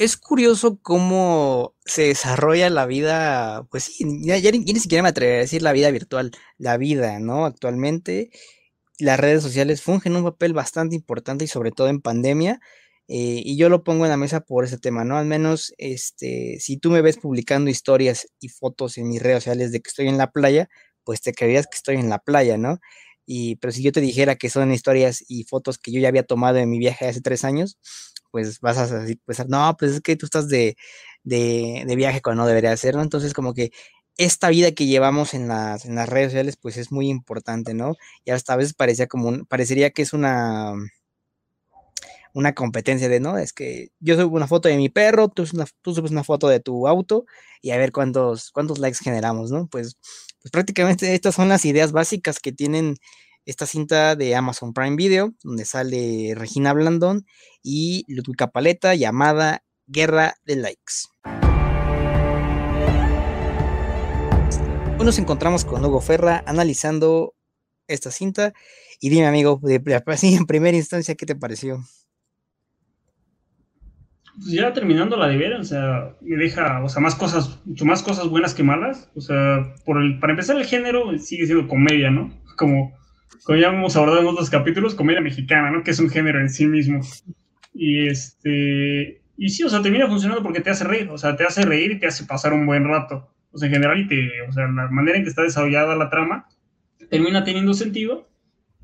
es curioso cómo se desarrolla la vida, pues sí, ya, ni, siquiera me atrevería a decir la vida virtual, la vida, ¿no? Actualmente las redes sociales fungen un papel bastante importante y sobre todo en pandemia. Eh, y yo lo pongo en la mesa por ese tema, ¿no? Al menos, este, si tú me ves publicando historias y fotos en mis redes sociales de que estoy en la playa, pues te creerías que estoy en la playa, ¿no? Y, pero si yo te dijera que son historias y fotos que yo ya había tomado en mi viaje hace tres años, pues vas a decir, pues no, pues es que tú estás de, viaje cuando no debería ¿no? Entonces como que esta vida que llevamos en las, en las redes sociales, pues es muy importante, ¿no? Y hasta a veces parecía como parecería que es una, una competencia de, ¿no? Es que yo subo una foto de mi perro, tú, tú subes una foto de tu auto y a ver cuántos, cuántos likes generamos, ¿no? Pues, pues prácticamente estas son las ideas básicas que tienen esta cinta de Amazon Prime Video, donde sale Regina Blandón y Ludwika Paleta, llamada Guerra de Likes. Hoy nos encontramos con Hugo Ferra analizando esta cinta. Y dime, amigo, de, así en primera instancia, ¿qué te pareció? Pues ya terminando la de ver, o sea, me deja, o sea, más cosas, mucho más cosas buenas que malas. O sea, para empezar el género sigue siendo comedia, ¿no? Como como ya hemos abordado en otros capítulos, comedia mexicana, ¿no? Que es un género en sí mismo. Y este, y sí, o sea, termina funcionando porque te hace reír, o sea, te hace reír y te hace pasar un buen rato. O sea, en general, y te, o sea, la manera en que está desarrollada la trama termina teniendo sentido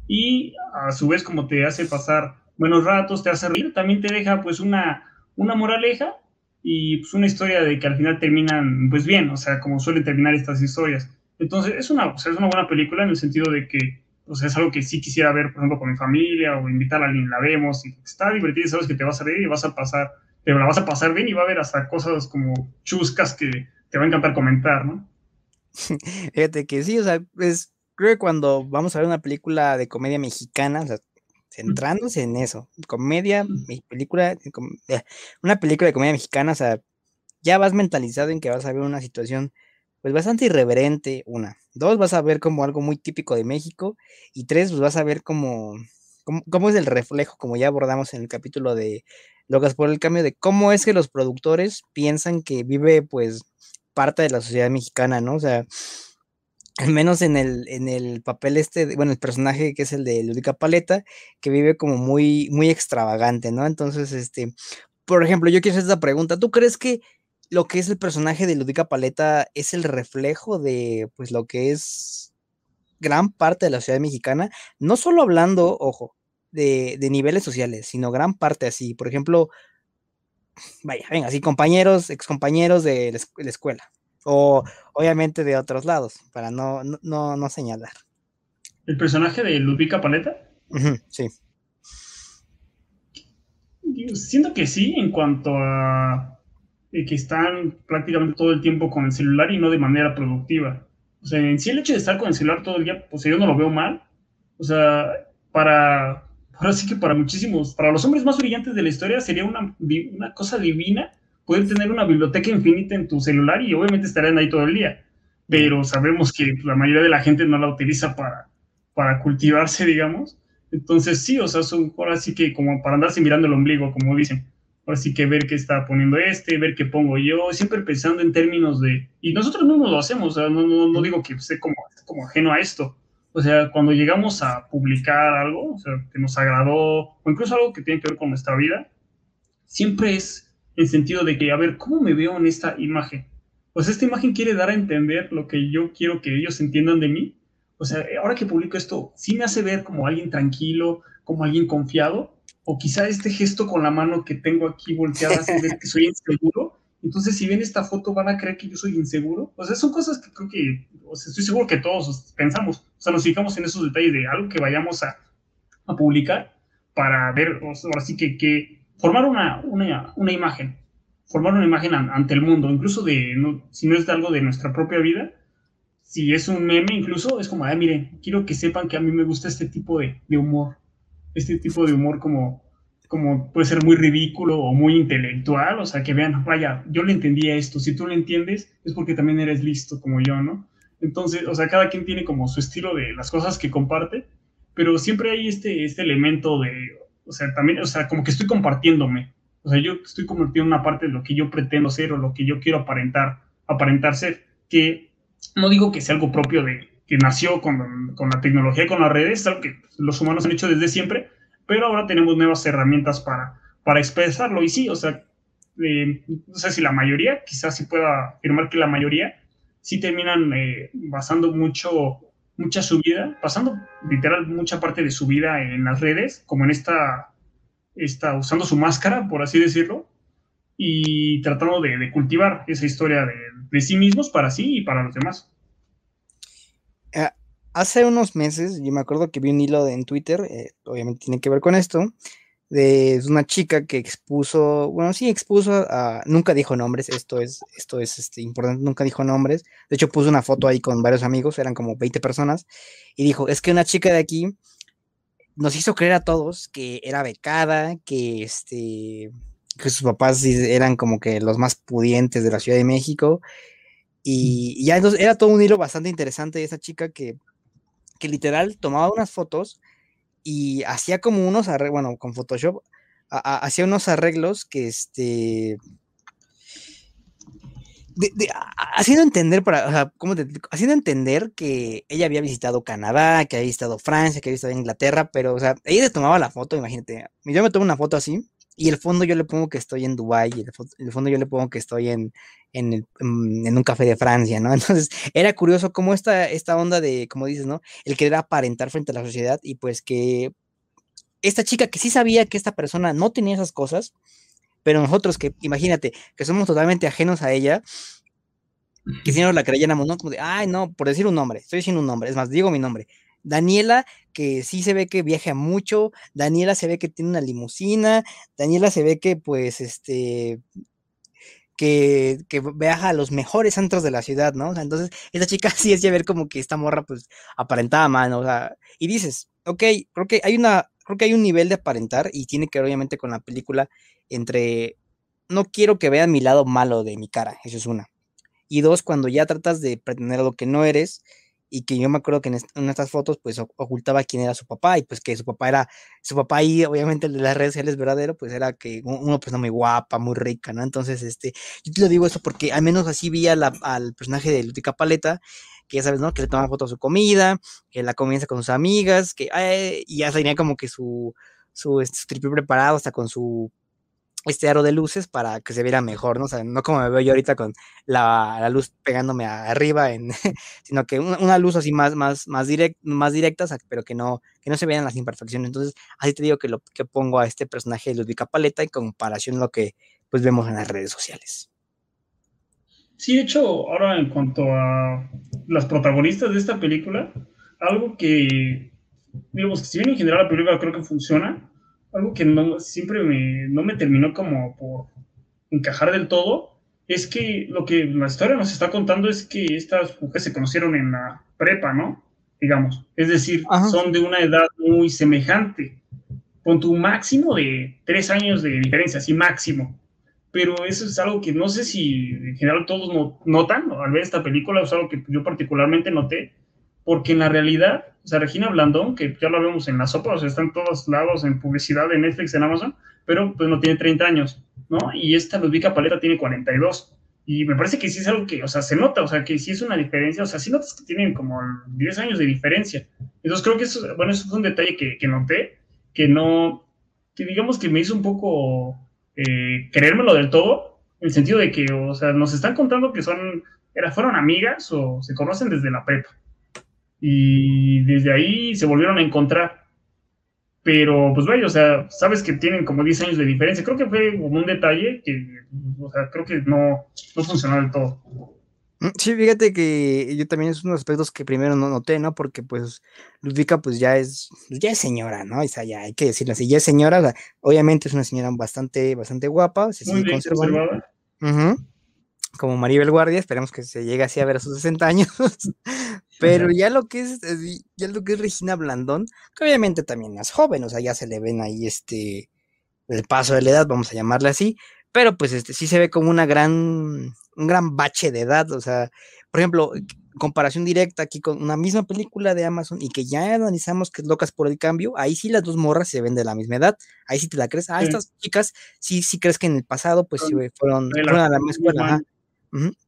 y a su vez como te hace pasar buenos ratos, te hace reír, también te deja pues una, una moraleja y pues una historia de que al final terminan pues bien, o sea, como suelen terminar estas historias. Entonces, es una, o sea, es una buena película en el sentido de que o sea, es algo que sí quisiera ver, por ejemplo, con mi familia o invitar a alguien, la vemos y está divertido, sabes que te vas a reír y vas a pasar, te la vas a pasar bien y va a haber hasta cosas como chuscas que te va a encantar comentar, ¿no? Fíjate que sí, o sea, es, creo que cuando vamos a ver una película de comedia mexicana, o sea, centrándose en eso, comedia, película, eh, una película de comedia mexicana, o sea, ya vas mentalizado en que vas a ver una situación pues bastante irreverente, una. Dos, vas a ver como algo muy típico de México. Y tres, pues vas a ver como, cómo, es el reflejo, como ya abordamos en el capítulo de Locas por el Cambio, de cómo es que los productores piensan que vive pues parte de la sociedad mexicana, ¿no? O sea, al menos en el, en el papel este, bueno, el personaje que es el de Ludica Paleta, que vive como muy, muy extravagante, ¿no? Entonces, este, por ejemplo, yo quiero hacer esta pregunta, ¿tú crees que lo que es el personaje de Ludica Paleta es el reflejo de pues lo que es gran parte de la sociedad mexicana, no solo hablando, ojo, de, niveles sociales, sino gran parte así. Por ejemplo, vaya, venga, así compañeros, excompañeros de la escuela, o obviamente de otros lados, para no, no, no señalar. ¿El personaje de Ludica Paleta? sí. Siento que sí, en cuanto a que están prácticamente todo el tiempo con el celular y no de manera productiva. O sea, en sí el hecho de estar con el celular todo el día, pues yo no lo veo mal. O sea, para, ahora sí que para muchísimos, para los hombres más brillantes de la historia sería una, una cosa divina poder tener una biblioteca infinita en tu celular y obviamente estarían ahí todo el día. Pero sabemos que la mayoría de la gente no la utiliza para, para cultivarse, digamos. Entonces sí, o sea, son ahora sí que como para andarse mirando el ombligo, como dicen así que ver qué está poniendo este, ver qué pongo yo, siempre pensando en términos de, y nosotros mismos lo hacemos, o sea, no, no, no, digo que esté como, como ajeno a esto, o sea, cuando llegamos a publicar algo, o sea, que nos agradó, o incluso algo que tiene que ver con nuestra vida, siempre es en sentido de que, a ver, ¿cómo me veo en esta imagen? O sea, esta imagen quiere dar a entender lo que yo quiero que ellos entiendan de mí. O sea, ahora que publico esto, sí me hace ver como alguien tranquilo, como alguien confiado, o quizá este gesto con la mano que tengo aquí volteada hace ver que soy inseguro. Entonces, si ven esta foto, van a creer que yo soy inseguro. O sea, son cosas que creo que, o sea, estoy seguro que todos pensamos. O sea, nos fijamos en esos detalles de algo que vayamos a, a publicar para ver, o sea, ahora sí que, que formar una, una, una, imagen, formar una imagen ante el mundo, incluso de, no, si no es de algo de nuestra propia vida, si es un meme, incluso es como, ah, miren, quiero que sepan que a mí me gusta este tipo de, de humor este tipo de humor como, como puede ser muy ridículo o muy intelectual, o sea, que vean, vaya, yo le entendía esto, si tú lo entiendes es porque también eres listo como yo, ¿no? Entonces, o sea, cada quien tiene como su estilo de las cosas que comparte, pero siempre hay este, este elemento de, o sea, también, o sea, como que estoy compartiéndome, O sea, yo estoy convirtiendo en una parte de lo que yo pretendo ser o lo que yo quiero aparentar, aparentar ser, que no digo que sea algo propio de que nació con, con la tecnología con las redes, es algo que los humanos han hecho desde siempre, pero ahora tenemos nuevas herramientas para, para expresarlo. Y sí, o sea, eh, no sé si la mayoría, quizás sí pueda afirmar que la mayoría, sí terminan eh, basando mucho, mucha su vida, pasando literal mucha parte de su vida en las redes, como en esta, esta usando su máscara, por así decirlo, y tratando de, cultivar esa historia de, sí mismos para sí y para los demás. Eh, hace unos meses, yo me acuerdo que vi un hilo en Twitter, obviamente tiene que ver con esto, de una chica que expuso, bueno, sí expuso nunca dijo nombres, esto es, esto es este, importante, nunca dijo nombres, de hecho puso una foto ahí con varios amigos, eran como 20 personas, y dijo, es que una chica de aquí nos hizo creer a todos que era becada, que este, que sus papás eran como que los más pudientes de la Ciudad de México, y, ya entonces era todo un hilo bastante interesante de esa chica que, que literal tomaba unas fotos, y hacía como unos arreglos, bueno, con Photoshop, hacía unos arreglos que este... haciendo entender, para, o sea, ¿cómo te Haciendo entender que ella había visitado Canadá, que había visitado Francia, que había visitado Inglaterra, pero, o sea, ella se tomaba la foto, imagínate. Yo me tomo una foto así, y el fondo yo le pongo que estoy en Dubái, y el, fondo yo le pongo que estoy en, en, un café de Francia, ¿no? Entonces, era curioso cómo esta, esta onda de, como dices, ¿no? El querer aparentar frente a la sociedad y pues que esta chica que sí sabía que esta persona no tenía esas cosas, pero nosotros que, imagínate, que somos totalmente ajenos a ella, que si no la creyéramos, ¿no? Como de, ay, no, por decir un nombre, estoy diciendo un nombre, es más, digo mi nombre. Daniela, que sí se ve que viaja mucho, Daniela se ve que tiene una limusina, Daniela se ve que pues este que, que, viaja a los mejores antros de la ciudad, ¿no? O sea, entonces, esa chica sí es ya ver como que esta morra, pues, aparentaba mano, o sea, y dices, ok, creo que hay una, creo que hay un nivel de aparentar y tiene que ver obviamente con la película entre, no quiero que vean mi lado malo de mi cara, eso es una. Y dos, cuando ya tratas de pretender lo que no eres, y que yo me acuerdo que en, estas fotos pues ocultaba quién era su papá y pues que su papá era, su papá ahí obviamente el de las redes sociales verdadero pues era que una persona muy guapa, muy rica, ¿no? Entonces, este, yo te lo digo eso porque al menos así vi al personaje de Lutica Paleta, que ya sabes, ¿no? Que le toma fotos a su comida, que la comienza con sus amigas, que y ya tenía como que su, su, este, su triple preparado hasta con su este aro de luces para que se viera mejor, ¿no? O sea, no como me veo yo ahorita con la, luz pegándome arriba, sino que una, luz así más, más, más, direct, directa, pero que no, que no se vean las imperfecciones. Entonces, así te digo que lo que pongo a este personaje de Ludwika Paleta en comparación a lo que pues vemos en las redes sociales. Sí, de hecho, ahora en cuanto a las protagonistas de esta película, algo que, digamos, que si bien en general la película creo que funciona, algo que no, siempre me, no me terminó como por encajar del todo, es que lo que la historia nos está contando es que estas mujeres se conocieron en la prepa, ¿no? Digamos. Es decir, son de una edad muy semejante, con tu máximo de tres años de diferencia, así máximo. Pero eso es algo que no sé si en general todos notan al ver esta película, es algo que yo particularmente noté, porque en la realidad, o sea, Regina Blandón, que ya lo vemos en la sopa, o sea, está en todos lados, en publicidad, en Netflix, en Amazon, pero pues no tiene 30 años, ¿no? Y esta Ludwika Paleta tiene 42. Y me parece que sí es algo que, o sea, se nota, o sea, que sí es una diferencia, o sea, sí notas que tienen como 10 años de diferencia. Entonces creo que eso, bueno, eso fue un detalle que, que noté, que no, que digamos que me hizo un poco eh, creérmelo del todo, en el sentido de que, o sea, nos están contando que son, era, fueron amigas o se conocen desde la prepa y desde ahí se volvieron a encontrar. Pero, pues vaya, o sea, sabes que tienen como 10 años de diferencia. Creo que fue como un detalle que, o sea, creo que no, no funcionó del todo. Mm, sí, fíjate que yo también es uno de los aspectos que primero no noté, ¿no? Porque pues Ludvika pues ya es, ya es señora, ¿no? O sea, ya hay que decirlo así, ya es señora, obviamente es una señora bastante, bastante guapa, se sigue conservando. Como Maribel Guardia, esperemos que se llegue así a ver a sus 60 años. Pero ya lo que es, ya lo que es Regina Blandón, que obviamente también es joven, o sea, ya se le ven ahí este, el paso de la edad, vamos a llamarle así, pero pues este sí se ve como una gran, un gran bache de edad, o sea, por ejemplo, comparación directa aquí con una misma película de Amazon y que ya analizamos que es locas por el cambio, ahí sí las dos morras se ven de la misma edad, ahí sí te la crees. Ah, estas chicas sí, sí crees que en el pasado pues sí, fueron, fueron a la misma escuela.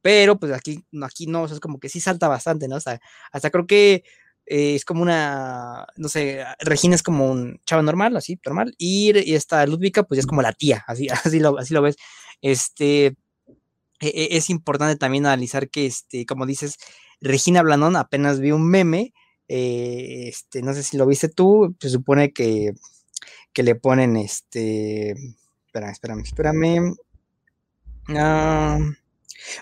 Pero pues aquí, aquí no, es como que sí salta bastante, ¿no? O sea, hasta creo que eh, es como una, no sé, Regina es como un chavo normal, así, normal, y, y esta Ludvika pues es como la tía, así, así, lo, así lo ves. Este, e, e, es importante también analizar que, este, como dices, Regina Blandón apenas vi un meme, eh, este, no sé si lo viste tú, se supone que, que le ponen, este, espérame, espérame, espérame, ah,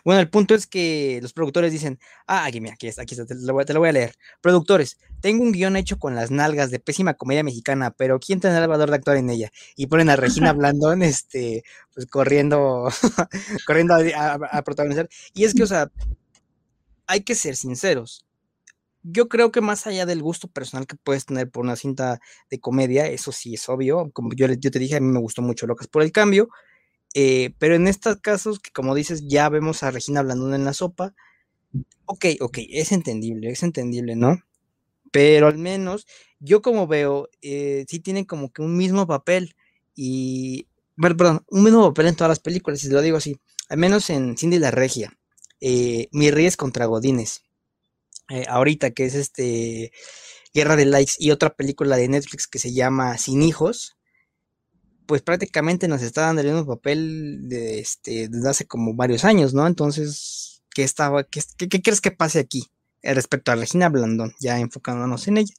bueno, el punto es que los productores dicen, ah, aquí, mira, aquí está, aquí está, te lo, voy, a leer. Productores, tengo un guion hecho con las nalgas de pésima comedia mexicana, pero ¿quién tendrá el valor de actuar en ella? Y ponen a Regina Blandón, este, pues corriendo, corriendo a, protagonizar. Y es que, o sea, hay que ser sinceros. Yo creo que más allá del gusto personal que puedes tener por una cinta de comedia, eso sí es obvio. Como yo, yo te dije, a mí me gustó mucho Locas por el Cambio eh, pero en estos casos, que como dices, ya vemos a Regina Blandón en la sopa, ok, ok, es entendible, es entendible, ¿no? Pero al menos yo como veo, eh, sí tienen como que un mismo papel y, perdón, un mismo papel en todas las películas, si lo digo así, al menos en Cindy la Regia, eh, Mi Reyes contra Godines, ahorita que es este Guerra de Likes y otra película de Netflix que se llama Sin Hijos, pues prácticamente nos está dando el mismo papel de, este, desde hace como varios años, ¿no? Entonces, ¿qué, estaba, qué, qué, crees que pase aquí eh, respecto a Regina Blandón, ya enfocándonos en ella?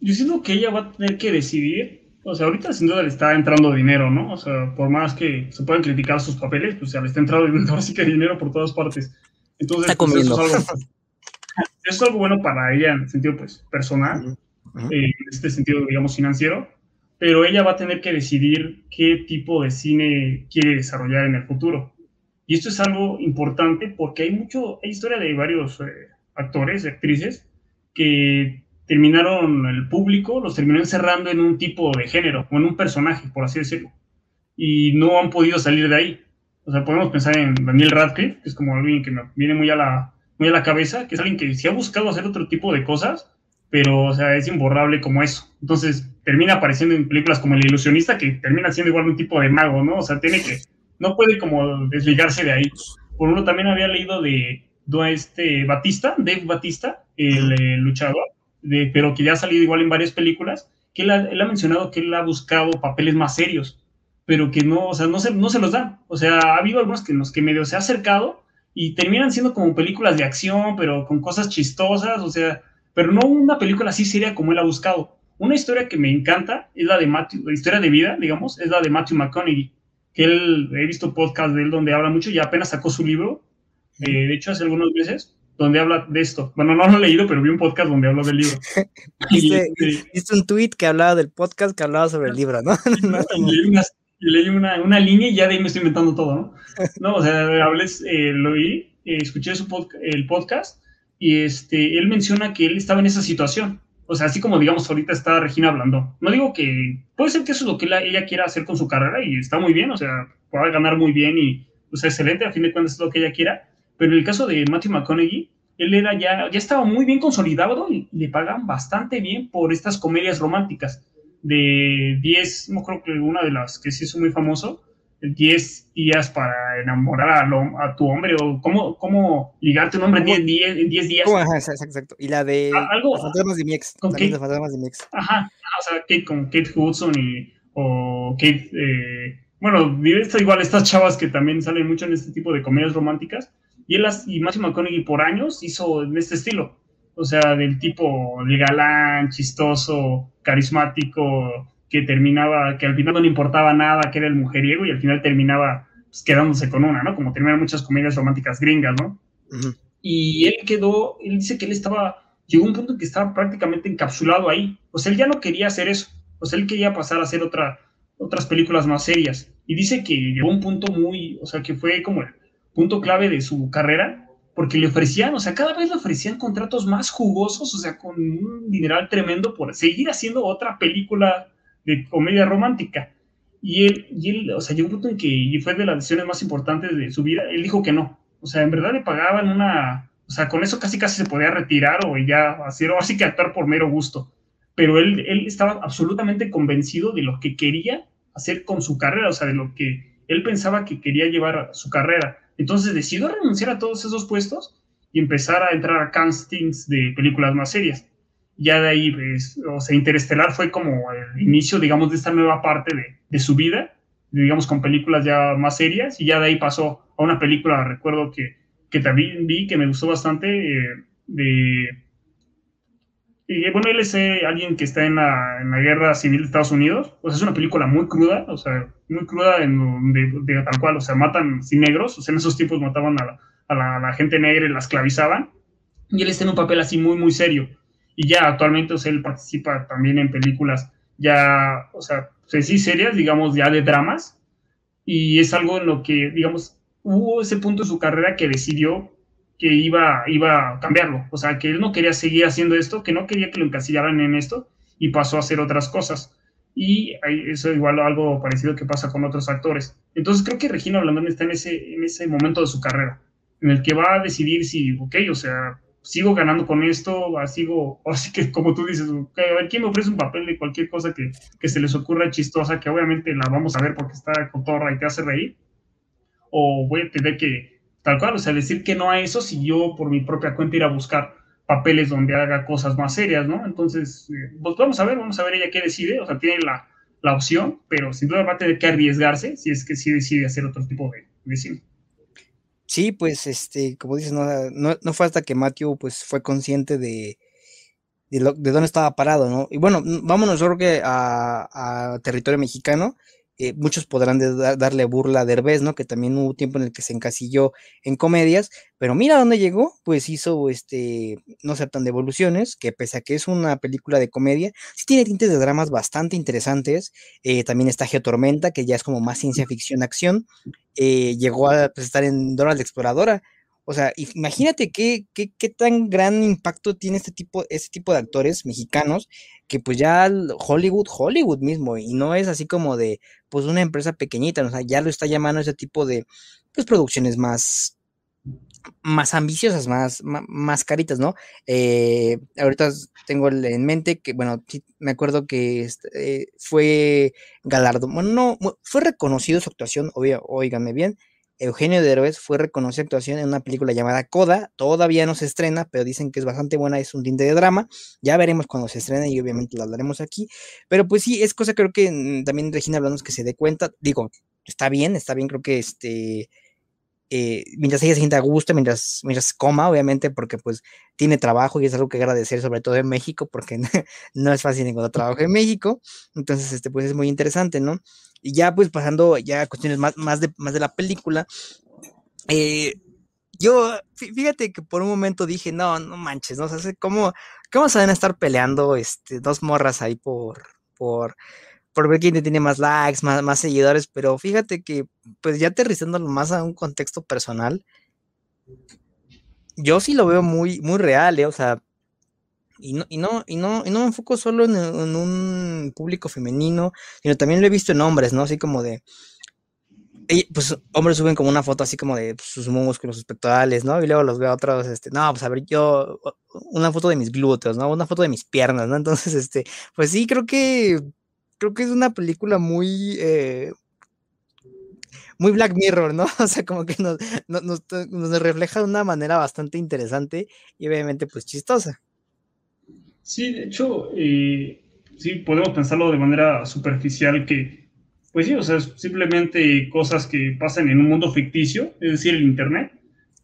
Yo siento que ella va a tener que decidir, o sea, ahorita sin duda le está entrando dinero, ¿no? O sea, por más que se puedan criticar sus papeles, pues ya le está entrando así que dinero por todas partes. Entonces, está pues, eso, es algo, eso, es algo, bueno para ella en el sentido, pues, personal, eh, en este sentido, digamos, financiero pero ella va a tener que decidir qué tipo de cine quiere desarrollar en el futuro. Y esto es algo importante porque hay mucho, hay historia de varios eh, actores, actrices, que terminaron el público, los terminó encerrando en un tipo de género o en un personaje, por así decirlo. Y no han podido salir de ahí. O sea, podemos pensar en Daniel Radcliffe, que es como alguien que me viene muy a la, muy a la cabeza, que es alguien que sí ha buscado hacer otro tipo de cosas, pero, o sea, es imborrable como eso. Entonces, termina apareciendo en películas como El Ilusionista, que termina siendo igual un tipo de mago, ¿no? O sea, tiene que, no puede como desligarse de ahí. Por uno también había leído de, de este Batista, Dave Batista, el, luchador, de, pero que ya ha salido igual en varias películas, que él ha, él ha, mencionado que él ha buscado papeles más serios, pero que no, o sea, no se, no se los dan. O sea, ha habido algunos que, los que medio se ha acercado y terminan siendo como películas de acción, pero con cosas chistosas, o sea, pero no una película así seria como él ha buscado. Una historia que me encanta es la de Matthew, la historia de vida, digamos, es la de Matthew McConaughey, que él, he visto podcast de él donde habla mucho y apenas sacó su libro, eh, de hecho hace algunos meses, donde habla de esto. Bueno, no lo he leído, pero vi un podcast donde habla del libro. ¿Viste, este un tweet que hablaba del podcast que hablaba sobre el libro, ¿no? y leí, una, una, línea y ya de ahí me estoy inventando todo, ¿no? No, o sea, hables, eh, lo oí, eh, escuché su el podcast y este, él menciona que él estaba en esa situación. O sea, así como digamos ahorita está Regina hablando. No digo que puede ser que eso es lo que ella quiera hacer con su carrera y está muy bien, o sea, puede ganar muy bien y pues excelente, a fin de cuentas es lo que ella quiera. Pero en el caso de Matthew McConaughey, él era ya, ya estaba muy bien consolidado y le pagan bastante bien por estas comedias románticas. De 10, no creo que una de las que sí es muy famoso, 10 días para enamorar a, a, tu hombre o cómo, cómo ligarte un hombre en 10 días. exacto. Y la de algo, fantasmas de mi ex. Con Kate, fantasmas de mi ex. Ajá, o sea, Kate, con Kate Hudson y, o Kate, eh, bueno, igual estas chavas que también salen mucho en este tipo de comedias románticas. Y él y Matthew McConaughey por años hizo en este estilo. O sea, del tipo de galán, chistoso, carismático, que terminaba, que al final no le importaba nada, que era el mujeriego y al final terminaba pues, quedándose con una, ¿no? Como terminan muchas comedias románticas gringas, ¿no? Y él quedó, él dice que él estaba, llegó a un punto en que estaba prácticamente encapsulado ahí. O sea, él ya no quería hacer eso. O sea, él quería pasar a hacer otra, otras películas más serias. Y dice que llegó a un punto muy, o sea, que fue como el punto clave de su carrera, porque le ofrecían, o sea, cada vez le ofrecían contratos más jugosos, o sea, con un dineral tremendo por seguir haciendo otra película de comedia romántica. Y él, y él, o sea, llegó un punto en que, fue de las decisiones más importantes de su vida, él dijo que no. O sea, en verdad le pagaban una, o sea, con eso casi casi se podía retirar o ya hacer, o así que actuar por mero gusto. Pero él, él estaba absolutamente convencido de lo que quería hacer con su carrera, o sea, de lo que él pensaba que quería llevar su carrera. Entonces decidió renunciar a todos esos puestos y empezar a entrar a castings de películas más serias. Ya de ahí, pues, o sea, Interestelar fue como el inicio, digamos, de esta nueva parte de, de su vida, digamos, con películas ya más serias, y ya de ahí pasó a una película, recuerdo que, que también vi, que me gustó bastante, eh, de... Y bueno, él es eh, alguien que está en la, en la, guerra civil de Estados Unidos, pues es una película muy cruda, o sea, muy cruda en, de, de, tal cual, o sea, matan sin negros, o sea, en esos tiempos mataban a la, a la, a la gente negra y la esclavizaban, y él está en un papel así muy, muy serio. Y ya actualmente, o sea, él participa también en películas ya, o sea, sí serias, digamos, ya de dramas, y es algo en lo que, digamos, hubo ese punto en su carrera que decidió que iba, iba a cambiarlo, o sea, que él no quería seguir haciendo esto, que no quería que lo encasillaran en esto, y pasó a hacer otras cosas. Y eso igual algo parecido que pasa con otros actores. Entonces creo que Regina Blandón está en ese, en ese momento de su carrera, en el que va a decidir si, ok, o sea, sigo ganando con esto, sigo, así que como tú dices, okay, a ver, ¿quién me ofrece un papel de cualquier cosa que, que, se les ocurra chistosa, que obviamente la vamos a ver porque está con torra y te hace reír? O voy a tener que, tal cual, o sea, decir que no a eso si yo por mi propia cuenta ir a buscar papeles donde haga cosas más serias, ¿no? Entonces, eh, pues vamos a ver, vamos a ver ella qué decide, o sea, tiene la, la opción, pero sin duda va a tener que arriesgarse si es que sí decide hacer otro tipo de, de cine. Sí, pues, este, como dices, no, no, fue hasta que Matthew, pues, fue consciente de, de, lo, de dónde estaba parado, ¿no? Y bueno, vámonos, creo que a territorio mexicano, eh, muchos podrán darle burla a Derbez, ¿no? Que también hubo tiempo en el que se encasilló en comedias, pero mira dónde llegó, pues hizo, este, no aceptan devoluciones, que pese a que es una película de comedia, sí tiene tintes de dramas bastante interesantes, eh, también está Geotormenta, que ya es como más ciencia ficción, acción, eh, llegó a pues, estar en Dora la Exploradora, o sea, imagínate qué, qué, qué, tan gran impacto tiene este tipo, este tipo de actores mexicanos que pues ya Hollywood, Hollywood mismo, y no es así como de pues una empresa pequeñita, o sea, ya lo está llamando ese tipo de pues producciones más más ambiciosas, más, más, caritas, ¿no? Eh, ahorita tengo en mente que, bueno, me acuerdo que este, fue galardo, bueno, no, fue reconocido su actuación, obvio, oíganme bien, Eugenio Derbez fue reconocida actuación en una película llamada Coda, todavía no se estrena, pero dicen que es bastante buena, es un tinte de drama, ya veremos cuando se estrene y obviamente lo hablaremos aquí, pero pues sí, es cosa creo que mm, también Regina hablamos que se dé cuenta, digo, está bien, está bien, creo que este, eh, mientras ella se sienta a gusto, mientras, mientras coma, obviamente, porque pues tiene trabajo y es algo que agradecer, sobre todo en México, porque no es fácil encontrar trabajo en México, entonces, este, pues es muy interesante, ¿no? Y ya pues pasando ya a cuestiones más, más, de, más de la película, eh, yo, fíjate que por un momento dije, no, no manches, ¿no? O sea, ¿cómo, cómo se van a estar peleando este, dos morras ahí por, por, por ver quién tiene más likes, más, más seguidores? Pero fíjate que, pues ya aterrizándolo más a un contexto personal, yo sí lo veo muy, muy real, ¿eh? O sea, y no, y no, y no, y no me enfoco solo en, en, un público femenino, sino también lo he visto en hombres, ¿no? Así como de, pues hombres suben como una foto así como de pues, sus músculos, sus pectorales, ¿no? Y luego los veo otros, este, no, pues a ver, yo, una foto de mis glúteos, ¿no? Una foto de mis piernas, ¿no? Entonces, este, pues sí, creo que, creo que es una película muy, eh, muy Black Mirror, ¿no? O sea, como que nos, nos, refleja de una manera bastante interesante y obviamente pues chistosa. Sí, de hecho, eh, sí, podemos pensarlo de manera superficial que, pues sí, o sea, simplemente cosas que pasan en un mundo ficticio, es decir, el Internet,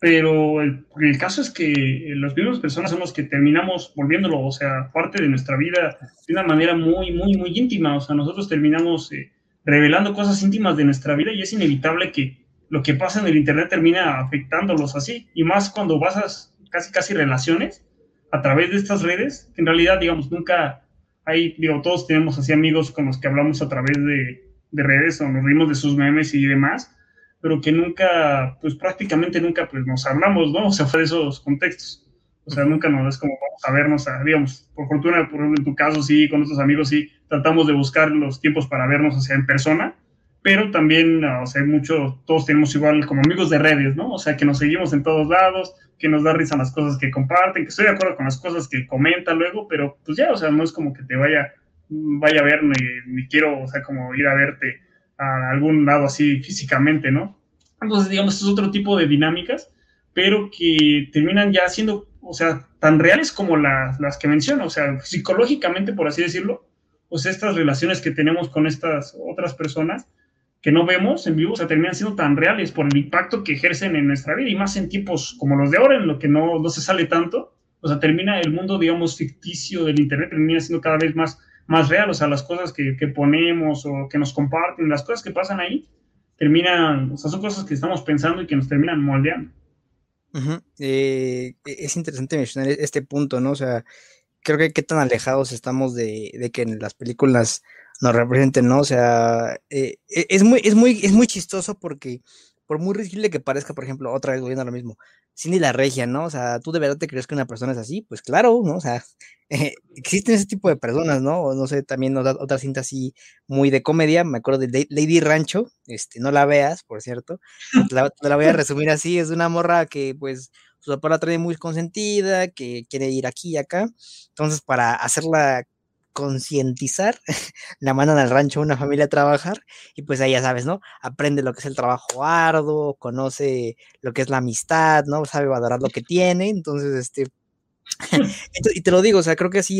pero el, el caso es que las mismas personas son los que terminamos volviéndolo, o sea, parte de nuestra vida de una manera muy, muy, muy íntima, o sea, nosotros terminamos eh, revelando cosas íntimas de nuestra vida y es inevitable que lo que pasa en el Internet termina afectándolos así, y más cuando basas casi, casi relaciones a través de estas redes, que en realidad, digamos, nunca hay, digo, todos tenemos así amigos con los que hablamos a través de, de redes o nos rimos de sus memes y demás, pero que nunca, pues prácticamente nunca, pues nos hablamos, ¿no? O sea, fue de esos contextos. O sea, nunca nos es como vamos a vernos, a, digamos, por fortuna, por ejemplo, en tu caso, sí, con nuestros amigos, sí, tratamos de buscar los tiempos para vernos, o sea, en persona, pero también, o sea, mucho, todos tenemos igual como amigos de redes, ¿no? O sea, que nos seguimos en todos lados, que nos da risa las cosas que comparten, que estoy de acuerdo con las cosas que comentan luego, pero pues ya, o sea, no es como que te vaya, vaya a ver, ni, quiero, o sea, como ir a verte a algún lado así físicamente, ¿no? Entonces, digamos, es otro tipo de dinámicas, pero que terminan ya siendo, o sea, tan reales como las, las que menciono, o sea, psicológicamente, por así decirlo, sea, estas relaciones que tenemos con estas otras personas, que no vemos en vivo, o sea, terminan siendo tan reales por el impacto que ejercen en nuestra vida y más en tiempos como los de ahora, en lo que no, no se sale tanto. O sea, termina el mundo, digamos, ficticio del Internet, termina siendo cada vez más, más real. O sea, las cosas que, que ponemos o que nos comparten, las cosas que pasan ahí, terminan, o sea, son cosas que estamos pensando y que nos terminan moldeando. Eh, es interesante mencionar este punto, ¿no? O sea, creo que qué tan alejados estamos de, de que en las películas nos representen, ¿no? O sea, eh, e, es, muy, es, muy, es muy chistoso porque por muy ridículo que parezca, por ejemplo, otra vez volviendo a lo mismo, Cindy la Regia, ¿no? O sea, ¿tú de verdad te crees que una persona es así? Pues claro, ¿no? O sea, existen ese tipo de personas, ¿no? O no sé, también nos da otra cinta así muy de comedia, me acuerdo de Lady Rancho, este, no la veas, por cierto, la, te la voy a resumir así, es una morra que pues su papá la trae muy consentida, que quiere ir aquí y acá, entonces para hacerla concientizar, la mandan al rancho una familia a trabajar y pues ahí ya sabes, ¿no? Aprende lo que es el trabajo arduo, conoce lo que es la amistad, ¿no? Sabe valorar lo que tiene, entonces, este, y te lo digo, o sea, creo que sí,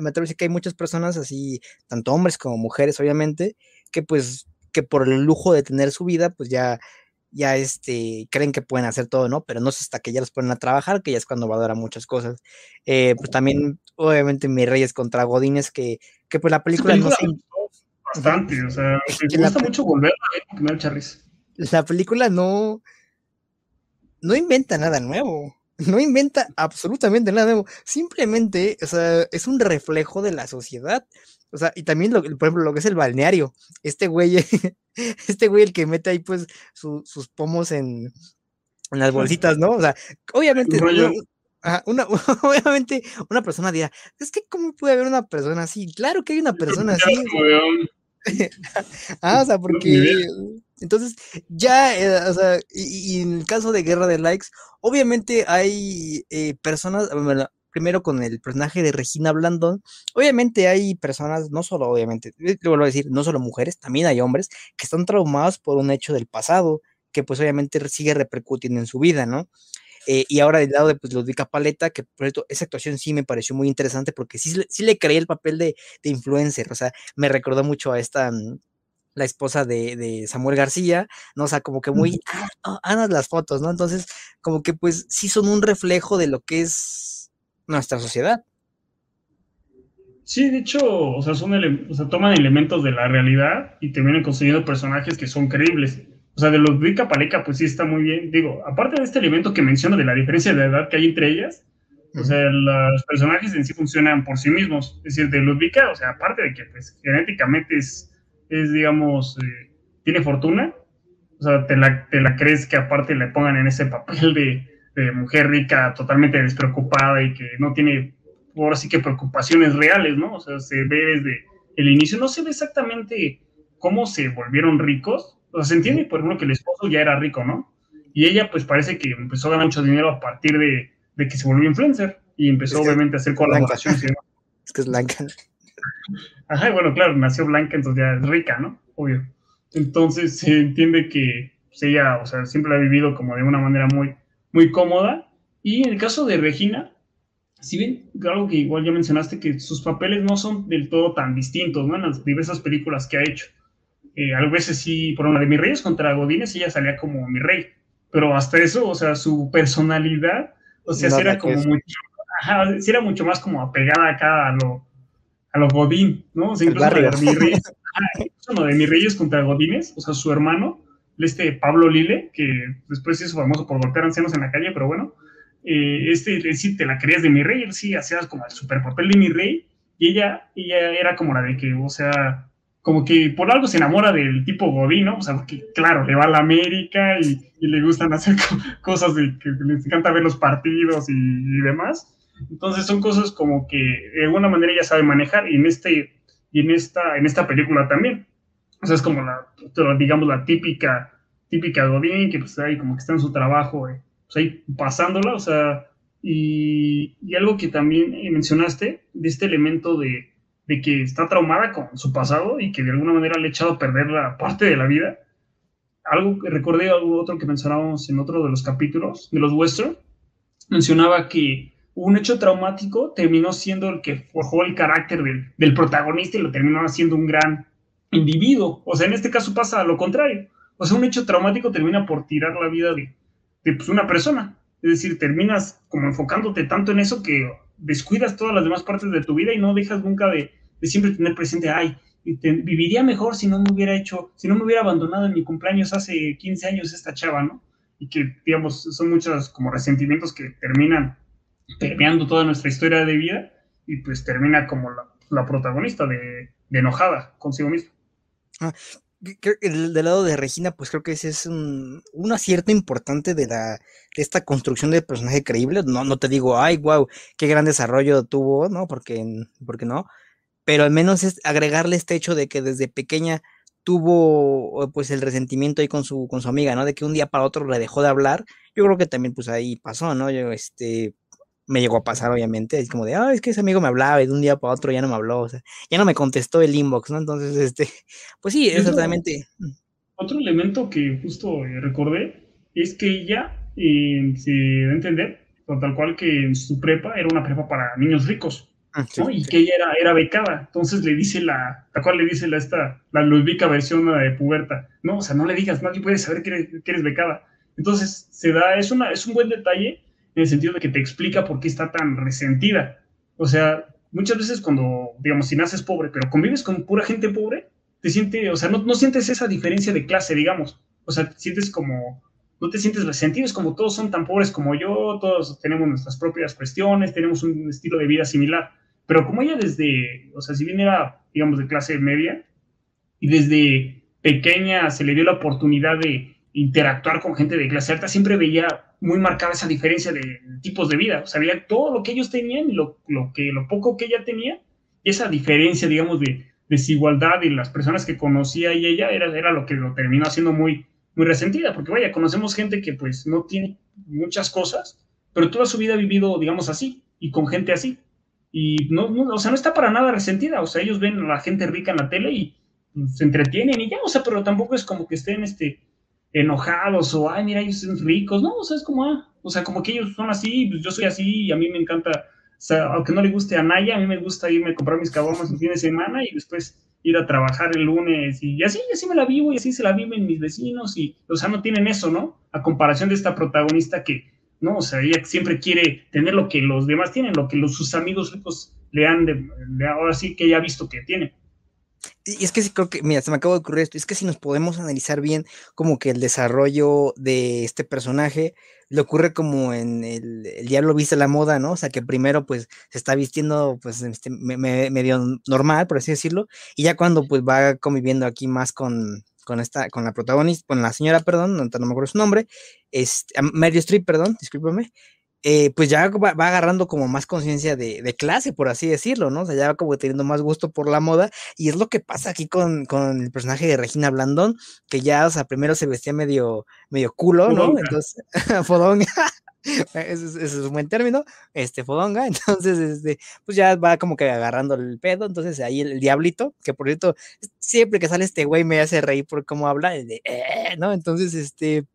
me atrevo a decir que hay muchas personas así, tanto hombres como mujeres, obviamente, que pues, que por el lujo de tener su vida, pues ya ya este, creen que pueden hacer todo, ¿no? Pero no es hasta que ya los ponen a trabajar, que ya es cuando valora muchas cosas. Eh, pues también, obviamente, mis Reyes contra Godines, que, que pues la película, no se... Bastante, o sea, me gusta mucho volver a ver La película no, no inventa nada nuevo no inventa absolutamente nada nuevo, simplemente, o sea, es un reflejo de la sociedad. O sea, y también, lo, por ejemplo, lo que es el balneario. Este güey, este güey el que mete ahí pues sus pomos en, las bolsitas, ¿no? O sea, obviamente, una, obviamente una persona dirá, es que ¿cómo puede haber una persona así? Claro que hay una persona así. ah, o sea, porque entonces ya, eh, o sea, y, en el caso de Guerra de Likes, obviamente hay eh, personas, primero con el personaje de Regina Blandón, obviamente hay personas, no solo, obviamente, eh, lo vuelvo a decir, no solo mujeres, también hay hombres que están traumados por un hecho del pasado, que pues obviamente sigue repercutiendo en su vida, ¿no? Y ahora del lado de pues, Ludwika Paleta, que por cierto, esa actuación sí me pareció muy interesante porque sí, sí le creí el papel de, de influencer, o sea, me recordó mucho a esta, mm, la esposa de, de, Samuel García, ¿no? O sea, como que muy, ah, oh, las fotos, ¿no? Entonces, como que pues sí son un reflejo de lo que es nuestra sociedad. Sí, de hecho, o sea, son o sea, toman elementos de la realidad y terminan construyendo personajes que son creíbles. O sea, de los Paleca, pues sí está muy bien. Digo, aparte de este elemento que menciono de la diferencia de edad que hay entre ellas, o sea, los personajes en sí funcionan por sí mismos. Es decir, de Ludwika, o sea, aparte de que pues, genéticamente es, es digamos, eh, tiene fortuna, o sea, te la, te la crees que aparte le pongan en ese papel de, de mujer rica totalmente despreocupada y que no tiene, ahora sí que preocupaciones reales, ¿no? O sea, se ve desde el inicio, no se ve exactamente cómo se volvieron ricos, o sea, se entiende, por ejemplo, que el esposo ya era rico, ¿no? Y ella, pues parece que empezó a ganar mucho dinero a partir de, de que se volvió influencer y empezó, obviamente, a hacer colaboraciones. Es que es blanca. Ajá, bueno, claro, nació blanca, entonces ya es rica, ¿no? Obvio. Entonces se entiende que pues, ella, o sea, siempre ha vivido como de una manera muy, muy cómoda. Y en el caso de Regina, si bien algo que igual ya mencionaste, que sus papeles no son del todo tan distintos, ¿no? En las diversas películas que ha hecho. Eh, a veces sí, por una de mis reyes contra Godínez, ella salía como mi rey. Pero hasta eso, o sea, su personalidad, o sea, era como mucho, ajá, era mucho más como apegada acá a lo, a lo Godín, ¿no? O sea, incluso de mi reyes, de mis reyes contra Godínez, o sea, su hermano, este Pablo Lile, que después se hizo famoso por golpear ancianos en la calle, pero bueno, eh, este sí te la querías de mi rey, él sí hacías como el super papel de mi rey, y ella, ella era como la de que, o sea, como que por algo se enamora del tipo Godín, ¿no? O sea, porque claro, le va a la América y, le gustan hacer cosas de que les encanta ver los partidos y, y, demás. Entonces son cosas como que de alguna manera ella sabe manejar y en este y en esta en esta película también. O sea, es como la, digamos, la típica, típica Godín, que pues ahí como que está en su trabajo, eh, pues ahí pasándola, o sea, y, y algo que también mencionaste, de este elemento de, de que está traumada con su pasado y que de alguna manera le ha echado a perder la parte de la vida. Algo recordé, algo otro que mencionábamos en otro de los capítulos de los western, mencionaba que un hecho traumático terminó siendo el que forjó el carácter del, del protagonista y lo terminó haciendo un gran individuo. O sea, en este caso pasa lo contrario. O sea, un hecho traumático termina por tirar la vida de, de pues, una persona. Es decir, terminas como enfocándote tanto en eso que descuidas todas las demás partes de tu vida y no dejas nunca de, siempre tener presente, ay, viviría mejor si no me hubiera hecho, si no me hubiera abandonado en mi cumpleaños hace 15 años esta chava, ¿no? Y que, digamos, son muchos como resentimientos que terminan permeando toda nuestra historia de vida y pues termina como la, protagonista de, enojada consigo misma. Ah, del lado de Regina, pues creo que ese es un, acierto importante de la de esta construcción de personaje creíble. No, no te digo, ay, wow, qué gran desarrollo tuvo, ¿no? Porque, porque no. Pero al menos es agregarle este hecho de que desde pequeña tuvo pues el resentimiento ahí con su, con su amiga, ¿no? De que un día para otro le dejó de hablar. Yo creo que también pues ahí pasó, ¿no? Yo, este, me llegó a pasar, obviamente, es como de, ah, es que ese amigo me hablaba y de un día para otro ya no me habló, o sea, ya no me contestó el inbox, ¿no? Entonces, este, pues sí, exactamente. Otro elemento que justo eh, recordé es que ella eh, se da a entender, tal cual que en su prepa era una prepa para niños ricos, ah, ¿no? y que ella era, era becada, entonces le dice la, tal cual le dice la, esta, la Ludvica versión de puberta, no, o sea, no le digas, nadie puede saber que eres, que eres becada. Entonces, se da, es, una, es un buen detalle en el sentido de que te explica por qué está tan resentida. O sea, muchas veces cuando, digamos, si naces pobre, pero convives con pura gente pobre, te sientes, o sea, no, no sientes esa diferencia de clase, digamos. O sea, te sientes como, no te sientes resentido, es como todos son tan pobres como yo, todos tenemos nuestras propias cuestiones, tenemos un estilo de vida similar. Pero como ella desde, o sea, si bien era, digamos, de clase media, y desde pequeña se le dio la oportunidad de interactuar con gente de clase alta, siempre veía muy marcada esa diferencia de tipos de vida. O sea, había todo lo que ellos tenían y lo, lo, que, lo poco que ella tenía, esa diferencia, digamos, de desigualdad en las personas que conocía y ella era, era lo que lo terminó haciendo muy, muy resentida, porque vaya, conocemos gente que pues no tiene muchas cosas, pero toda su vida ha vivido, digamos, así y con gente así. Y no, no, o sea, no está para nada resentida, o sea, ellos ven a la gente rica en la tele y se entretienen y ya, o sea, pero tampoco es como que estén, este, enojados o, ay, mira, ellos son ricos, no, o sea, es como, ah, o sea, como que ellos son así, pues yo soy así y a mí me encanta, o sea, aunque no le guste a Naya, a mí me gusta irme a comprar mis cabomas el fin de semana y después ir a trabajar el lunes y así, así me la vivo y así se la viven mis vecinos y, o sea, no tienen eso, ¿no? A comparación de esta protagonista que, no, o sea, ella siempre quiere tener lo que los demás tienen, lo que los, sus amigos ricos le han, de, ahora sí que ella ha visto que tiene. Y es que sí creo que, mira, se me acaba de ocurrir esto, es que si nos podemos analizar bien como que el desarrollo de este personaje le ocurre como en el, el diablo viste la moda, ¿no? O sea, que primero pues se está vistiendo pues este, medio normal, por así decirlo, y ya cuando pues va conviviendo aquí más con, con esta, con la protagonista, con la señora, perdón, no, me acuerdo su nombre, este, Meryl Streep, perdón, discúlpame, eh, pues ya va, agarrando como más conciencia de, clase, por así decirlo, ¿no? O sea, ya va como teniendo más gusto por la moda, y es lo que pasa aquí con, el personaje de Regina Blandón, que ya, o sea, primero se vestía medio, medio culo, ¿no? Entonces, fodonga. ese, es, un buen término, este, fodonga, entonces, este, pues ya va como que agarrando el pedo, entonces ahí el, diablito, que por cierto, siempre que sale este güey me hace reír por cómo habla, de, eh", ¿no? Entonces, este,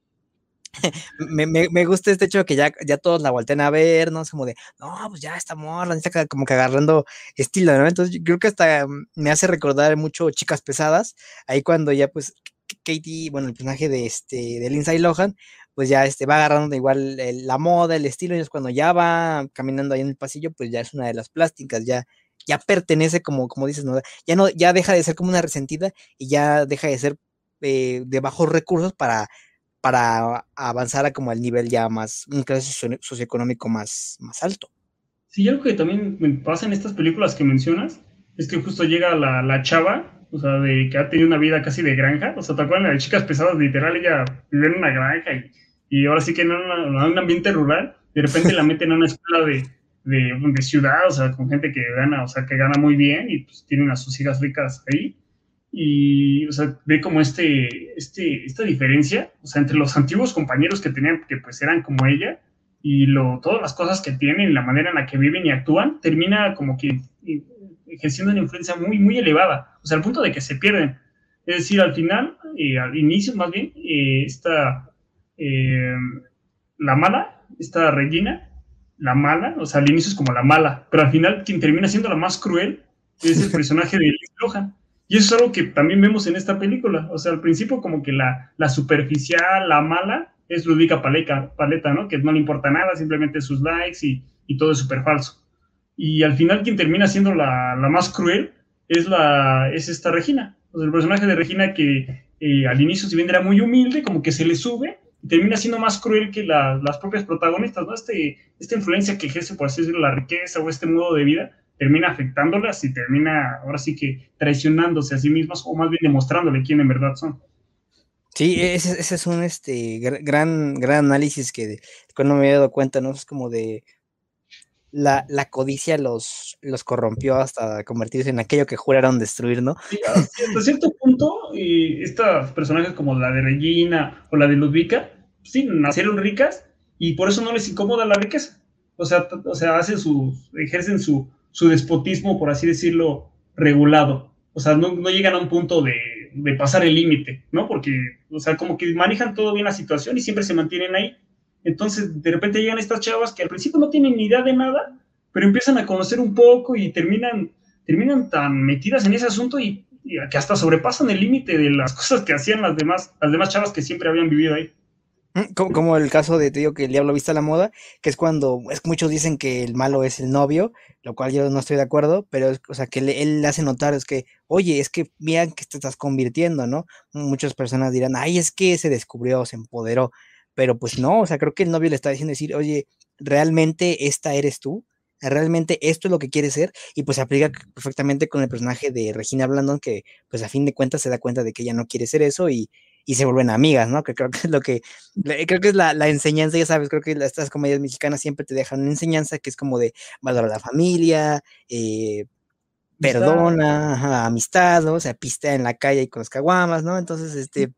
me, me, me, gusta este hecho de que ya, ya todos la voltean a ver, ¿no? Es como de, no, pues ya está morra, está como que agarrando estilo, ¿no? Entonces yo creo que hasta me hace recordar mucho Chicas Pesadas, ahí cuando ya pues Katie, bueno, el personaje de este, de Lindsay Lohan, pues ya este, va agarrando igual la moda, el estilo, y es cuando ya va caminando ahí en el pasillo, pues ya es una de las plásticas, ya, ya pertenece como, como dices, ¿no? Ya no, ya deja de ser como una resentida y ya deja de ser eh, de bajos recursos para para avanzar a como al nivel ya más, un clase socioeconómico más, más alto. Sí, algo que también me pasa en estas películas que mencionas es que justo llega la, la chava, o sea, de que ha tenido una vida casi de granja, o sea, ¿te acuerdas de chicas pesadas? Literal, ella vive en una granja y, y ahora sí que en, un ambiente rural, de repente la meten a una escuela de, de, de, ciudad, o sea, con gente que gana, o sea, que gana muy bien y pues tienen a sus hijas ricas ahí y, o sea, ve como este, este, esta diferencia, o sea, entre los antiguos compañeros que tenían, que pues eran como ella, y lo, todas las cosas que tienen, la manera en la que viven y actúan, termina como que ejerciendo una influencia muy, muy elevada, o sea, al punto de que se pierden. Es decir, al final, eh, al inicio más bien, eh, esta, eh, la mala, esta Regina, la mala, o sea, al inicio es como la mala, pero al final quien termina siendo la más cruel es el personaje de Lohan. Y eso es algo que también vemos en esta película. O sea, al principio como que la, la superficial, la mala, es Ludwika Paleta, Paleta, ¿no? Que no le importa nada, simplemente sus likes y, y todo es súper falso. Y al final quien termina siendo la, la, más cruel es, la, es esta Regina. O sea, el personaje de Regina que eh, al inicio si bien era muy humilde, como que se le sube termina siendo más cruel que la, las propias protagonistas, ¿no? Este, esta influencia que ejerce, por así decirlo, la riqueza o este modo de vida, termina afectándolas y termina ahora sí que traicionándose a sí mismas o más bien demostrándole quién en verdad son. Sí, ese, ese es un este, gran, gran análisis que cuando me había dado cuenta, ¿no? Es como de la, la codicia los, los corrompió hasta convertirse en aquello que juraron destruir, ¿no? Sí, hasta cierto punto, y estos personajes como la de Regina o la de Ludwika, sí, nacieron ricas y por eso no les incomoda la riqueza. O sea, o sea hacen su, ejercen su, su despotismo, por así decirlo, regulado. O sea, no, llegan a un punto de, de pasar el límite, ¿no? Porque, o sea, como que manejan todo bien la situación y siempre se mantienen ahí. Entonces, de repente llegan estas chavas que al principio no tienen ni idea de nada, pero empiezan a conocer un poco y terminan, terminan tan metidas en ese asunto y, y que hasta sobrepasan el límite de las cosas que hacían las demás, las demás chavas que siempre habían vivido ahí. Mm, como, como, el caso de, te que el diablo viste a la moda, que es cuando, es muchos dicen que el malo es el novio, lo cual yo no estoy de acuerdo, pero es, o sea, que le, él hace notar es que, oye, es que vean que te estás convirtiendo, ¿no? Muchas personas dirán, ay, es que se descubrió, se empoderó, pero pues no, o sea, creo que el novio le está diciendo decir, oye, realmente esta eres tú, realmente esto es lo que quieres ser, y pues se aplica perfectamente con el personaje de Regina Blandon, que pues a fin de cuentas se da cuenta de que ella no quiere ser eso y y se vuelven amigas, ¿no? Que creo que es lo que, creo que es la, la enseñanza, ya sabes, creo que estas comedias mexicanas siempre te dejan una enseñanza que es como de valorar la familia, eh, perdona, ajá, amistad, ¿no? O sea, pistea en la calle y con los caguamas, ¿no? Entonces, este,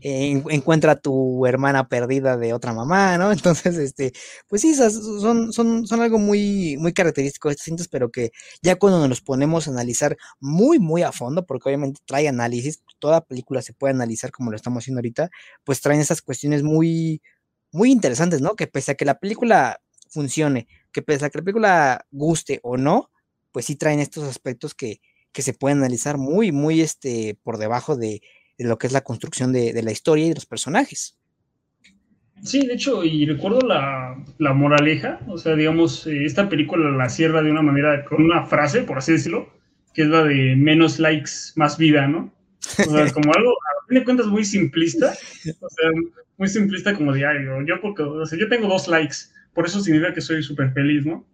eh, encuentra a tu hermana perdida de otra mamá, ¿no? Entonces, este, pues sí, son, son, son algo muy, muy característico de estos cintas, pero que ya cuando nos ponemos a analizar muy, muy a fondo, porque obviamente trae análisis, toda película se puede analizar como lo estamos haciendo ahorita, pues traen esas cuestiones muy, muy interesantes, ¿no? Que pese a que la película funcione, que pese a que la película guste o no, pues sí traen estos aspectos que, que se pueden analizar muy, muy este, por debajo de, de lo que es la construcción de, de, la historia y de los personajes. Sí, de hecho, y recuerdo la, la moraleja, o sea, digamos, eh, esta película la cierra de una manera, con una frase, por así decirlo, que es la de menos likes, más vida, ¿no? O sea, como algo, a fin de cuentas, muy simplista, o sea, muy simplista como diario. Yo, porque, o sea, yo tengo dos likes, por eso significa que soy súper feliz, ¿no?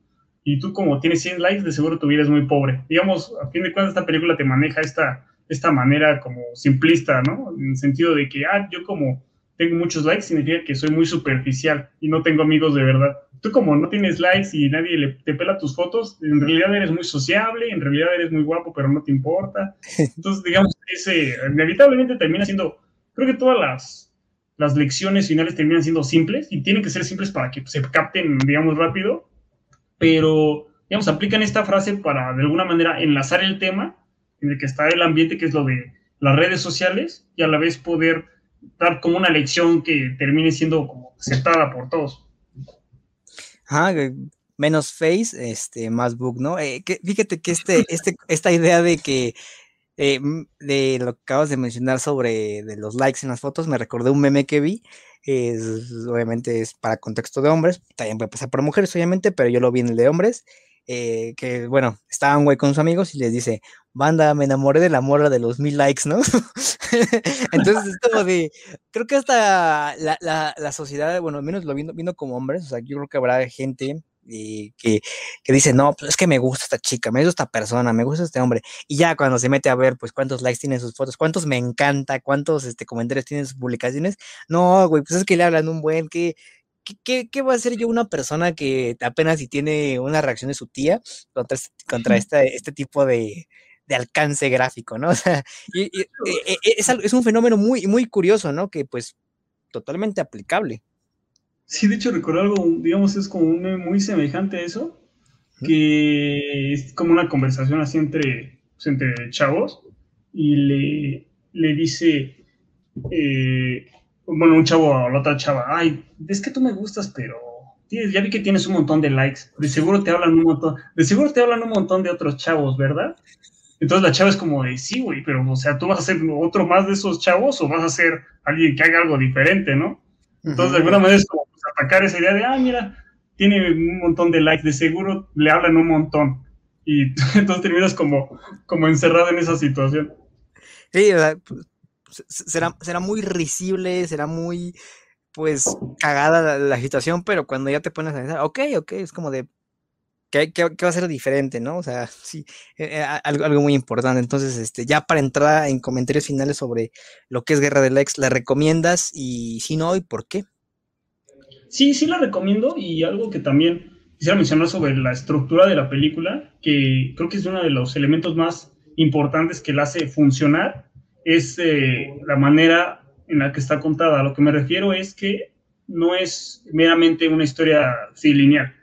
Y tú como tienes 100 likes, de seguro tu vida es muy pobre. Digamos, a fin de cuentas, esta película te maneja esta esta manera como simplista, ¿no? En el sentido de que, ah, yo como tengo muchos likes, significa que soy muy superficial y no tengo amigos de verdad. Tú como no tienes likes y nadie le, te pela tus fotos, en realidad eres muy sociable, en realidad eres muy guapo, pero no te importa. Entonces, digamos, ese inevitablemente termina siendo, creo que todas las, las lecciones finales terminan siendo simples y tienen que ser simples para que se capten, digamos, rápido, pero, digamos, aplican esta frase para de alguna manera enlazar el tema en el que está el ambiente, que es lo de las redes sociales, y a la vez poder dar como una lección que termine siendo como aceptada por todos. Ajá, menos face, este, más book, ¿no? Eh, fíjate que este, este, esta idea de que eh, de lo que acabas de mencionar sobre de los likes en las fotos, me recordé un meme que vi. Obviamente es para contexto de hombres, también puede pasar por mujeres, obviamente, pero yo lo vi en el de hombres. Eh, que bueno, estaba un güey con sus amigos y les dice, banda, me enamoré de la morra de los mil likes, ¿no? Entonces es como de, creo que hasta la, la, sociedad, bueno, al menos lo viendo, viendo como hombres, o sea, yo creo que habrá gente y que, que, dice, no, pues es que me gusta esta chica, me gusta esta persona, me gusta este hombre. Y ya cuando se mete a ver, pues cuántos likes tienen sus fotos, cuántos me encanta, cuántos este, comentarios tienen sus publicaciones, no, güey, pues es que le hablan un buen, que, ¿Qué, ¿qué, va a hacer yo una persona que apenas si tiene una reacción de su tía contra, contra esta, este tipo de, de alcance gráfico, ¿no? O sea, y, es, es, un fenómeno muy, muy curioso, ¿no? Que pues totalmente aplicable. Sí, de hecho, recuerdo algo, digamos, es como muy semejante a eso, que es como una conversación así entre, pues, entre chavos, y le, le dice, eh, bueno, un chavo a la otra chava, ay, es que tú me gustas, pero ya vi que tienes un montón de likes, de seguro te hablan un montón, de seguro te hablan un montón de otros chavos, ¿verdad? Entonces la chava es como de, sí, güey, pero, o sea, tú vas a ser otro más de esos chavos o vas a ser alguien que haga algo diferente, ¿no? Entonces, de alguna manera es como pues, atacar esa idea de, ah, mira, tiene un montón de likes, de seguro le hablan un montón. Y entonces terminas como, como encerrado en esa situación. Sí, o pues, será, será muy risible, será muy, pues, cagada la, situación, pero cuando ya te pones a pensar, ok, ok, es como de, ¿qué, va a ser diferente, no? O sea, sí, eh, eh, algo, algo, muy importante. Entonces, este, ya para entrar en comentarios finales sobre lo que es Guerra del Ex, ¿la recomiendas? Y si no, ¿y por qué? Sí, sí la recomiendo y algo que también quisiera mencionar sobre la estructura de la película, que creo que es uno de los elementos más importantes que la hace funcionar, es eh, la manera en la que está contada. Lo que me refiero es que no es meramente una historia sí, lineal,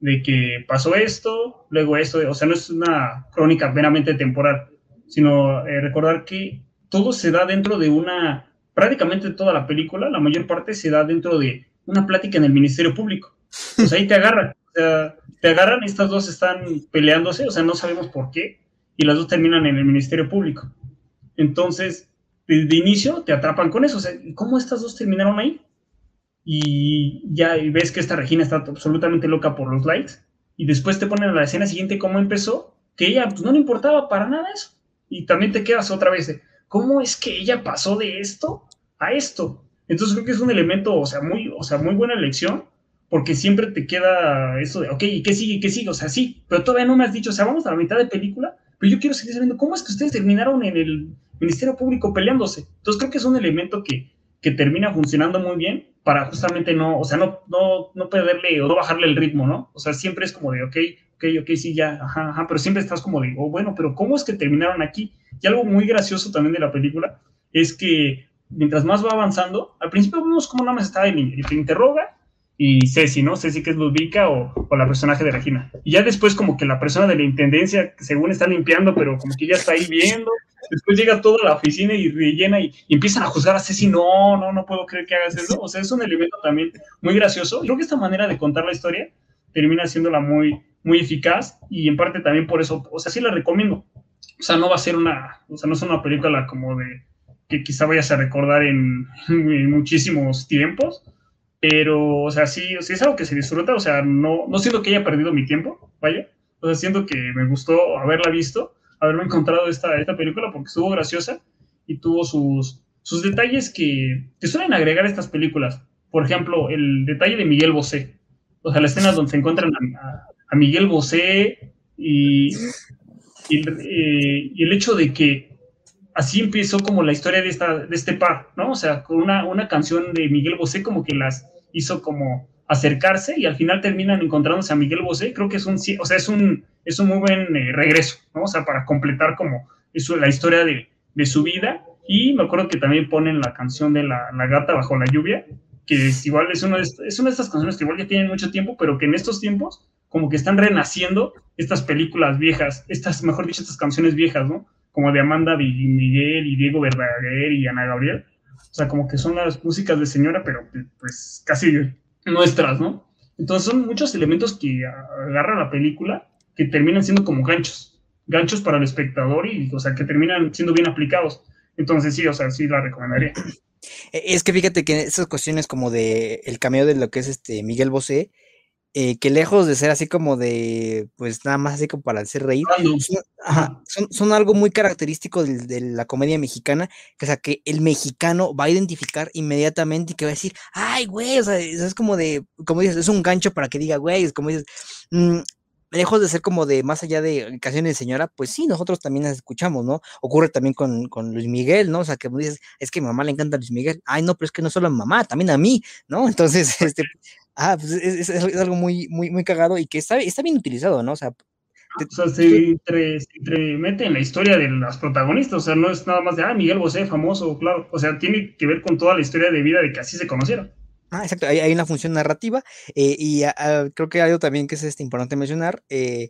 de que pasó esto, luego esto, o sea, no es una crónica meramente temporal, sino eh, recordar que todo se da dentro de una, prácticamente toda la película, la mayor parte se da dentro de una plática en el Ministerio Público. Pues ahí te agarran, te agarran, estas dos están peleándose, o sea, no sabemos por qué, y las dos terminan en el Ministerio Público. Entonces, de inicio te atrapan con eso, o sea, ¿cómo estas dos terminaron ahí? Y ya ves que esta Regina está absolutamente loca por los likes, y después te ponen a la escena siguiente cómo empezó, que ella pues, no le importaba para nada eso, y también te quedas otra vez de, ¿cómo es que ella pasó de esto a esto? Entonces creo que es un elemento, o sea, muy, o sea, muy buena elección, porque siempre te queda eso de, ok, ¿y qué sigue? ¿Qué sigue? O sea, sí, pero todavía no me has dicho, o sea, vamos a la mitad de película, pero yo quiero seguir sabiendo cómo es que ustedes terminaron en el Ministerio Público peleándose. Entonces creo que es un elemento que, que termina funcionando muy bien para justamente no, o sea, no, no, no perderle o no bajarle el ritmo, ¿no? O sea, siempre es como de, ok, ok, ok, sí, ya, ajá, ajá, pero siempre estás como de, oh, bueno, pero ¿cómo es que terminaron aquí? Y algo muy gracioso también de la película es que mientras más va avanzando, al principio vemos cómo nada más está el y te interroga y Ceci, ¿no? Ceci que es Ludvika o, o, la personaje de Regina. Y ya después como que la persona de la intendencia, según está limpiando, pero como que ya está ahí viendo, después llega toda la oficina y rellena y, y, empiezan a juzgar a Ceci, no, no, no puedo creer que hagas eso. O sea, es un elemento también muy gracioso. Creo que esta manera de contar la historia termina siéndola muy, muy eficaz y en parte también por eso, o sea, sí la recomiendo. O sea, no va a ser una, o sea, no es una película como de que quizá vayas a recordar en, muchísimos tiempos, pero, o sea, sí, sí, es algo que se disfruta, o sea, no, no siento que haya perdido mi tiempo, vaya, o sea, siento que me gustó haberla visto, haberme encontrado esta, esta película porque estuvo graciosa y tuvo sus, sus detalles que, que suelen agregar estas películas. Por ejemplo, el detalle de Miguel Bosé, o sea, la escena donde se encuentran a, Miguel Bosé y, eh, y el hecho de que así empezó como la historia de, esta, de este par, ¿no? O sea, con una, una canción de Miguel Bosé como que las hizo como acercarse y al final terminan encontrándose a Miguel Bosé, creo que es un, o sea, es un, es un muy buen eh, regreso, ¿no? O sea, para completar como eso, la historia de, de, su vida. Y me acuerdo que también ponen la canción de la, la gata bajo la lluvia, que es igual, es una, de, es una de estas canciones que igual ya tienen mucho tiempo, pero que en estos tiempos como que están renaciendo estas películas viejas, estas, mejor dicho, estas canciones viejas, ¿no? Como de Amanda Miguel y Diego Verdaguer y Ana Gabriel. O sea, como que son las músicas de señora, pero pues casi nuestras, ¿no? Entonces son muchos elementos que agarra la película que terminan siendo como ganchos, ganchos para el espectador y, o sea, que terminan siendo bien aplicados. Entonces sí, o sea, sí la recomendaría. E, es que fíjate que esas cuestiones como de el cameo de lo que es este Miguel Bosé, eh, que lejos de ser así como de, pues nada más así como para hacer reír, son, ajá, son, son, algo muy característico de, de, la comedia mexicana, que, o sea, que el mexicano va a identificar inmediatamente y que va a decir, ay, güey, o sea, es como de, como dices, es un gancho para que diga, güey, es como dices, mmm, lejos de ser como de más allá de canciones de señora, pues sí, nosotros también las escuchamos, ¿no? Ocurre también con, con Luis Miguel, ¿no? O sea, que dices, es que a mi mamá le encanta Luis Miguel. Ay, no, pero es que no solo a mi mamá, también a mí, ¿no? Entonces, este, ah, pues es, es, es, algo muy, muy, muy cagado y que está, está bien utilizado, ¿no? O sea, o sea, se, mete en la historia de las protagonistas, o sea, no es nada más de, ah, Miguel Bosé, famoso, claro, o sea, tiene que ver con toda la historia de vida de que así se conocieron. Ah, exacto, hay, hay una función narrativa eh, y ah, ah, creo que hay algo también que es este, importante mencionar. Eh,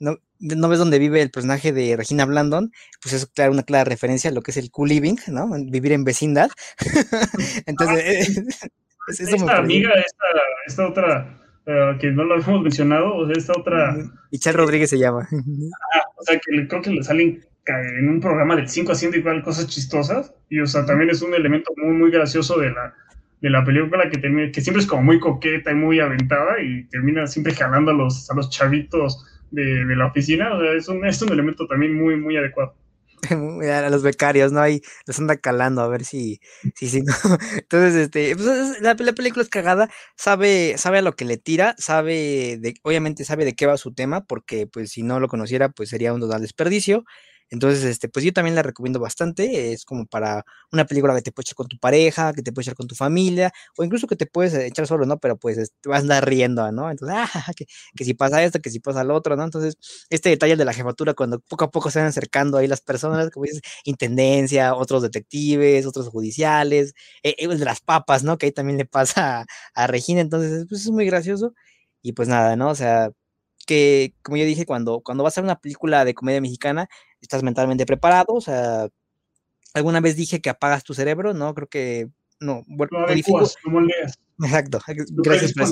no, no, ves dónde vive el personaje de Regina Blandon, pues es claro, una clara referencia a lo que es el cool living, ¿no? Vivir en vecindad. Entonces, esta amiga, esta, esta otra uh, que no lo habíamos mencionado, o sea, esta otra. Michelle Rodríguez se llama. Ah, o sea, que creo que le salen en un programa del 5 haciendo igual cosas chistosas, y o sea, también es un elemento muy, muy gracioso de la, de la película que, termina, que siempre es como muy coqueta y muy aventada y termina siempre jalando a los, a los chavitos de, de la oficina, o sea, es un, es un elemento también muy, muy adecuado. a los becarios, ¿no? Ahí los anda calando a ver si, si, si no. Entonces, este, pues, la, la, película es cagada, sabe, sabe a lo que le tira, sabe de, obviamente sabe de qué va su tema, porque pues si no lo conociera, pues sería un total desperdicio. Entonces, este, pues yo también la recomiendo bastante. Es como para una película que te puedes echar con tu pareja, que te puedes echar con tu familia, o incluso que te puedes echar solo, ¿no? Pero pues te vas a andar riendo, ¿no? Entonces, ah, que, si pasa esto, que si pasa lo otro, ¿no? Entonces, este detalle de la jefatura, cuando poco a poco se van acercando ahí las personas, como dices, intendencia, otros detectives, otros judiciales, eh, el de las papas, ¿no? Que ahí también le pasa a, a Regina. Entonces, pues es muy gracioso. Y pues nada, ¿no? O sea, que, como yo dije, cuando, cuando vas a ver una película de comedia mexicana, estás mentalmente preparado, o sea, alguna vez dije que apagas tu cerebro, ¿no? Creo que no, bueno, Exacto, gracias por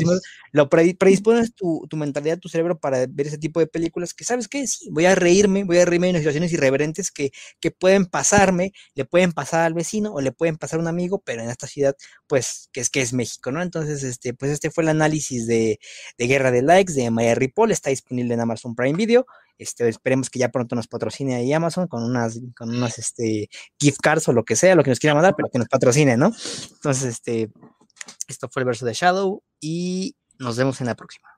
Lo predispones tu, tu, mentalidad, tu cerebro para ver ese tipo de películas que, ¿sabes qué? Sí, voy a reírme, voy a reírme en situaciones irreverentes que, que pueden pasarme, le pueden pasar al vecino o le pueden pasar a un amigo, pero en esta ciudad, pues, que es que es México, ¿no? Entonces, este, pues este fue el análisis de, de Guerra de Likes de Maya Ripoll, está disponible en Amazon Prime Video. Este, esperemos que ya pronto nos patrocine ahí Amazon con unas, con unas este, gift cards o lo que sea, lo que nos quiera mandar, pero que nos patrocine, ¿no? Entonces, este, esto fue el verso de Shadow y nos vemos en la próxima.